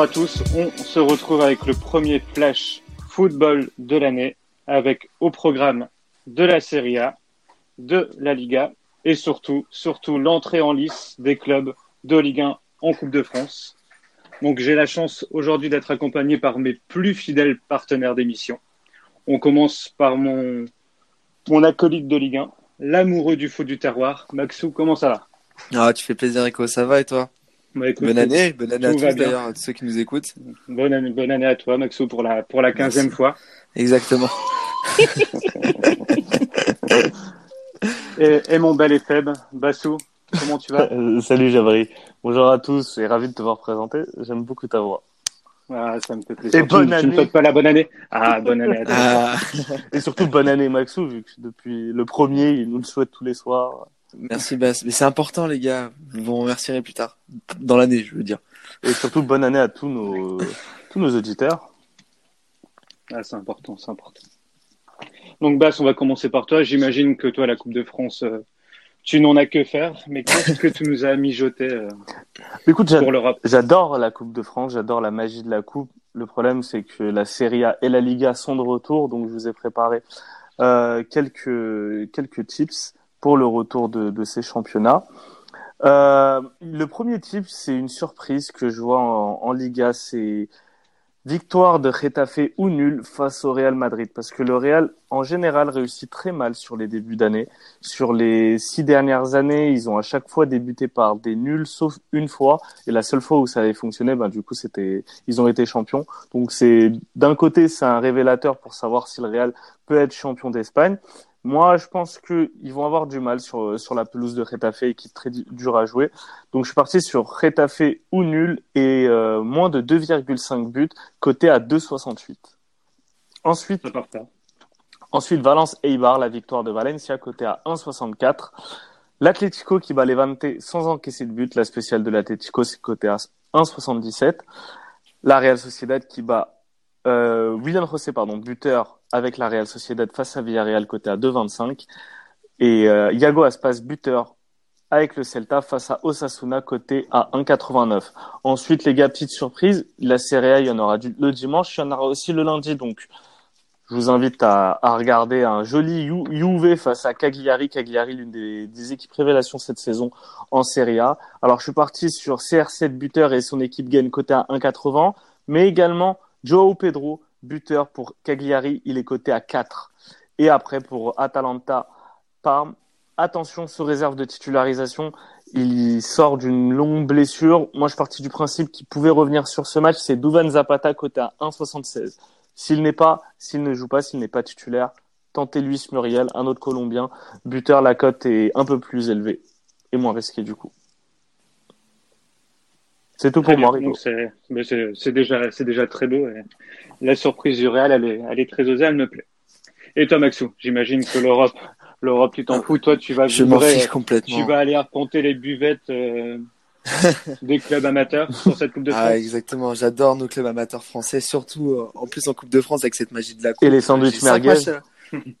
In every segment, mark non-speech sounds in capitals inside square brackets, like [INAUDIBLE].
à tous, on se retrouve avec le premier flash football de l'année avec au programme de la Serie A, de la Liga et surtout, surtout l'entrée en lice des clubs de Ligue 1 en Coupe de France. Donc j'ai la chance aujourd'hui d'être accompagné par mes plus fidèles partenaires d'émission. On commence par mon, mon acolyte de Ligue 1, l'amoureux du foot du terroir. Maxou, comment ça va? Ah, tu fais plaisir, Rico. Ça va et toi? Bah, écoute, Bonne année, bonne année à tous d'ailleurs, à ceux qui nous écoutent. Bonne année, bonne année à toi, Maxou, pour la, pour la quinzième Merci. fois. Exactement. [LAUGHS] Et, et mon bel Epheb, Bassou, comment tu vas? Euh, salut Jabri. Bonjour à tous et ravi de te voir présenter. J'aime beaucoup ta voix. ah, Ça me fait plaisir. Et Tu- bonne tu, année. ne souhaites pas la bonne année? Ah, bonne année à toi. Ah, Et surtout bonne année Maxou, vu que depuis le premier, il nous le souhaite tous les soirs. Merci Bass. Mais c'est important les gars. Vous vous remercierez plus tard. Dans l'année, je veux dire. Et surtout bonne année à tous nos, [LAUGHS] tous nos auditeurs. Ah, c'est important, c'est important. Donc, Bass, on va commencer par toi. J'imagine que toi, la Coupe de France, euh, tu n'en as que faire. Mais qu'est-ce que tu nous as mijoté euh, Écoute, pour l'Europe j'adore la Coupe de France, j'adore la magie de la Coupe. Le problème, c'est que la Serie A et la Liga sont de retour, donc je vous ai préparé euh, quelques, quelques tips pour le retour de, ces championnats. Euh, le premier tip, c'est une surprise que je vois en, en Liga, c'est victoire de Getafe ou nul face au Real Madrid, parce que le Real, en général, réussit très mal sur les débuts d'année. Sur les six dernières années, ils ont à chaque fois débuté par des nuls, sauf une fois, et la seule fois où ça avait fonctionné, ben, du coup, c'était, ils ont été champions. Donc c'est, d'un côté, c'est un révélateur pour savoir si le Real peut être champion d'Espagne. Moi, je pense qu'ils vont avoir du mal sur, sur la pelouse de Retafe, équipe très du- dure à jouer. Donc, je suis parti sur Retafe ou nul et euh, moins de 2,5 buts, coté à 2,68. Ensuite. Ensuite, Valence Eibar, la victoire de Valencia, côté à 1,64. L'Atlético qui bat Levante sans encaisser de but. La spéciale de l'Atlético, c'est côté à 1,77. La Real Sociedad qui bat euh, William José, pardon, buteur avec la Real Sociedad face à Villarreal, côté à 2,25. Et euh, Iago Aspas, buteur avec le Celta face à Osasuna, côté à 1,89. Ensuite, les gars, petite surprise, la Serie A, il y en aura du- le dimanche, il y en aura aussi le lundi, donc je vous invite à, à regarder un joli Ju- Juve face à Cagliari. Cagliari, l'une des, des équipes révélations cette saison en Serie A. Alors, je suis parti sur CR7 buteur et son équipe gagne côté à 1,80, mais également Joao Pedro, buteur pour Cagliari, il est coté à 4. Et après, pour Atalanta, Parme, attention, sous réserve de titularisation, il sort d'une longue blessure. Moi, je suis parti du principe qu'il pouvait revenir sur ce match. C'est Duvan Zapata, coté à 1,76. S'il n'est pas, s'il ne joue pas, s'il n'est pas titulaire, tentez Luis Muriel, un autre Colombien. Buteur, la cote est un peu plus élevée et moins risquée du coup. C'est tout pour moi, c'est déjà, très beau. et la surprise du Real, elle est, elle est très osée, elle me plaît. Et toi, Maxou, j'imagine que l'Europe, l'Europe, tu t'en fous. Toi, tu vas Je vibrer, fiche complètement. tu vas aller arpenter les buvettes euh, [LAUGHS] des clubs amateurs sur cette Coupe de France. Ah, exactement. J'adore nos clubs amateurs français, surtout euh, en plus en Coupe de France avec cette magie de la Coupe. Et les sandwichs merguez. matchs, euh,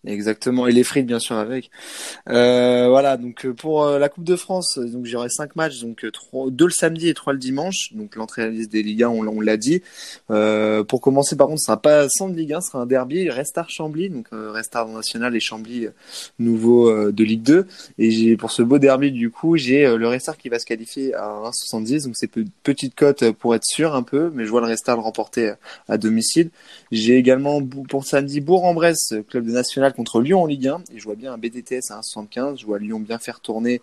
Exactement, et les frites bien sûr avec. Euh, voilà, donc euh, pour euh, la Coupe de France, euh, donc j'aurai cinq matchs, donc deux le samedi et trois le dimanche. Donc l'entrée à la liste des Ligue 1, on, on l'a dit. Euh, pour commencer, par contre, ce sera pas sans de Ligue 1, ce sera un derby Restart Chambly, donc euh, Restart National et Chambly nouveau de Ligue 2. Et j'ai pour ce beau derby du coup, j'ai le Restart qui va se qualifier à 1,70, donc c'est pe- petite cote pour être sûr un peu, mais je vois le Restart le remporter à domicile. J'ai également pour samedi Bourg-en-Bresse, club de national contre Lyon en Ligue 1. Et je vois bien un BDTS à 1,75. Je vois Lyon bien faire tourner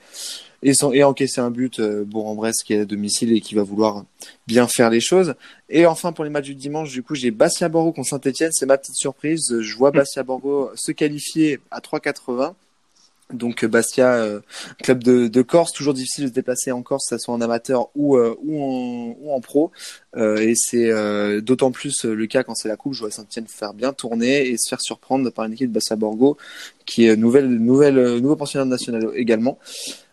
et, sans, et encaisser un but. euh, Bourg-en-Bresse qui est à domicile et qui va vouloir bien faire les choses. Et enfin pour les matchs du dimanche, du coup j'ai Bastia Borgo contre Saint-Etienne. C'est ma petite surprise. Je vois Bastia Borgo se qualifier à 3,80. Donc euh, Bastia, euh, club de, Corse, toujours difficile de se déplacer en Corse, que ce soit en amateur ou, euh, en, pro. Et c'est d'autant plus le cas quand c'est la coupe. Je vois Saint-Etienne faire bien tourner et se faire surprendre par une équipe de Bastia Borgo qui est nouvelle, nouveau pensionnaire national également.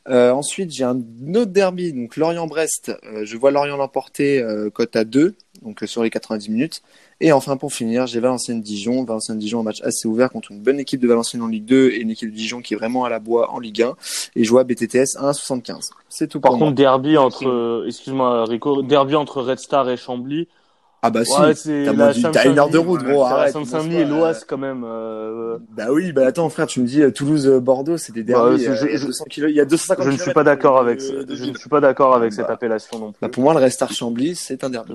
Euh, ensuite, j'ai un autre derby, donc Lorient-Brest. Euh, je vois Lorient l'emporter, euh, cote à 2, donc euh, sur les 90 minutes. Et enfin, pour finir, j'ai Valenciennes-Dijon. Valenciennes-Dijon, un match assez ouvert contre une bonne équipe de Valenciennes en Ligue 2 et une équipe de Dijon qui est vraiment à la bois en Ligue 1. Et je vois BTTS 1,75. C'est tout Par pour contre, moi. derby entre, excuse-moi Rico, derby entre Red Star et Chambly. Ah bah si, Ouais, t'as la moins d'une- t'as une heure de route, ouais, gros, La arrête, Seine-Saint-Denis bon, et l'Oise quand même. euh, Bah oui, bah attends frère, tu me dis euh, Toulouse-Bordeaux, c'est des Bah, je- euh, y a je- 200 kilo- il y a 250 Je ne suis pas d'accord avec, de- de je ne suis pas d'accord avec Bah. cette appellation non plus. Bah, pour moi, le Restart Chambly, c'est un derby.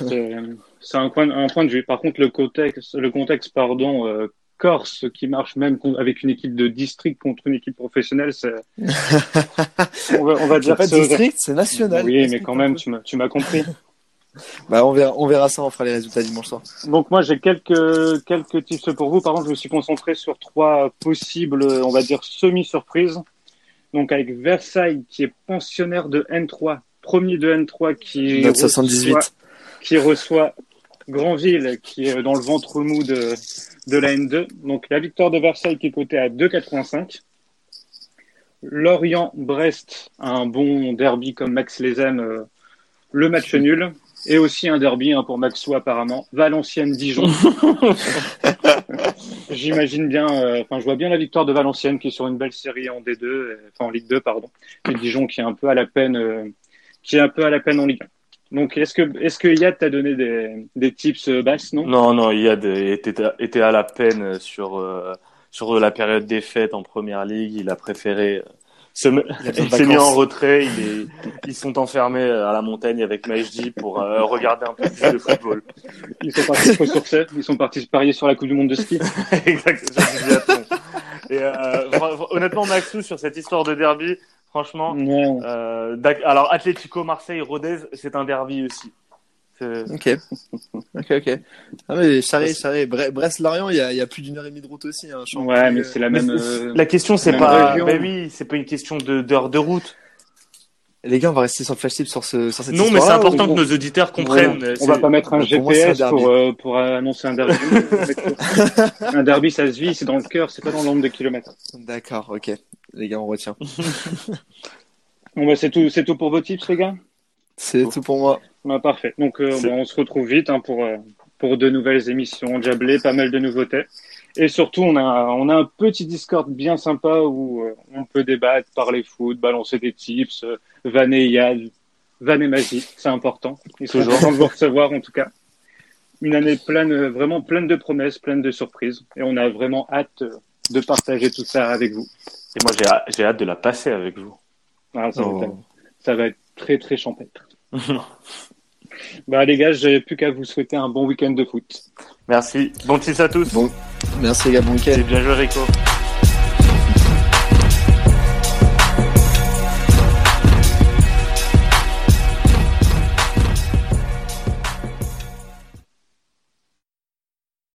C'est c'est un point, un point de vue. Par contre, le contexte, le contexte, pardon, euh, corse qui marche même avec une équipe de district contre une équipe professionnelle, c'est, [LAUGHS] on va, on va C'est dire pas district, c'est national. Oui, mais quand même, peu. tu m'as, tu m'as compris. Bah on verra, on verra ça, on fera les résultats dimanche soir. Donc moi, j'ai quelques, quelques tips pour vous. Par contre, je me suis concentré sur trois possibles, on va dire, semi-surprises. Donc avec Versailles, qui est pensionnaire de N3, premier de N3 qui Note 78. reçoit, qui reçoit Granville, qui est dans le ventre mou de, de la N2. Donc la victoire de Versailles qui est cotée à 2,85. Lorient-Brest, un bon derby comme Max les aime, euh, le match nul. Et aussi un derby hein, pour Maxou apparemment. Valenciennes-Dijon. [LAUGHS] [LAUGHS] J'imagine bien, euh, enfin je vois bien la victoire de Valenciennes qui est sur une belle série en D2, euh, enfin en Ligue 2 pardon. Et Dijon qui est un peu à la peine, euh, qui est un peu à la peine en Ligue 1. Donc est-ce que est-ce que Yad t'a donné des, des tips euh, basses non? Non, non, Yad était, était à la peine sur, euh, sur la période des fêtes en première ligue. Il a préféré euh, Il [LAUGHS] s'est mis en retrait. Il est, ils sont enfermés à la montagne avec Majdi pour euh, regarder un peu plus de football. Ils sont partis se ressourcer, ils sont partis se parier sur la Coupe du Monde de ski. [LAUGHS] Exactement. Et euh, honnêtement, Maxou, sur cette histoire de derby, franchement, Non. euh, alors Atlético Marseille Rodez, c'est un derby aussi. Ok. [LAUGHS] Ok, ok. Ah mais charré, charré. Bre- Brest-Lorient, il y a, il y a plus d'une heure et demie de route aussi. Hein, Ouais, mais euh, c'est la Mais même. [LAUGHS] euh, La question, c'est pas, région. ben oui, c'est pas une question d'heure de route. Les gars, on va rester sur le flash tip sur, ce, sur cette Non, mais c'est important ou- que nos auditeurs comprennent. On C'est- va pas mettre un Pour moi, c'est un GPS pour, euh, pour annoncer un derby. [LAUGHS] un derby, ça se vit, c'est dans le cœur, c'est pas dans le nombre de kilomètres. D'accord, ok. Les gars, on retient. Bon, bah, c'est tout, c'est tout pour vos tips, les gars? C'est tout pour moi. Bah, parfait. Donc, euh, on se retrouve vite hein, pour, euh, pour de nouvelles émissions, Jablé, pas mal de nouveautés. Et surtout, on a, on a un petit Discord bien sympa où euh, on peut débattre, parler foot, balancer des tips, euh, vanner Yad, vanner Magie, c'est important. Ils sont Toujours. contents de vous recevoir, en tout cas. Une année pleine, vraiment pleine de promesses, pleine de surprises. Et on a vraiment hâte de partager tout ça avec vous. Et moi, j'ai hâte- j'ai hâte de la passer avec vous. Ah, ça, va Oh. être, ça va être très, très champêtre. [LAUGHS] bah, les gars, j'ai plus qu'à vous souhaiter un bon week-end de foot. Merci. Bon tips à tous. Bon. Merci les gars, bon week-end. Bien joué, Rico.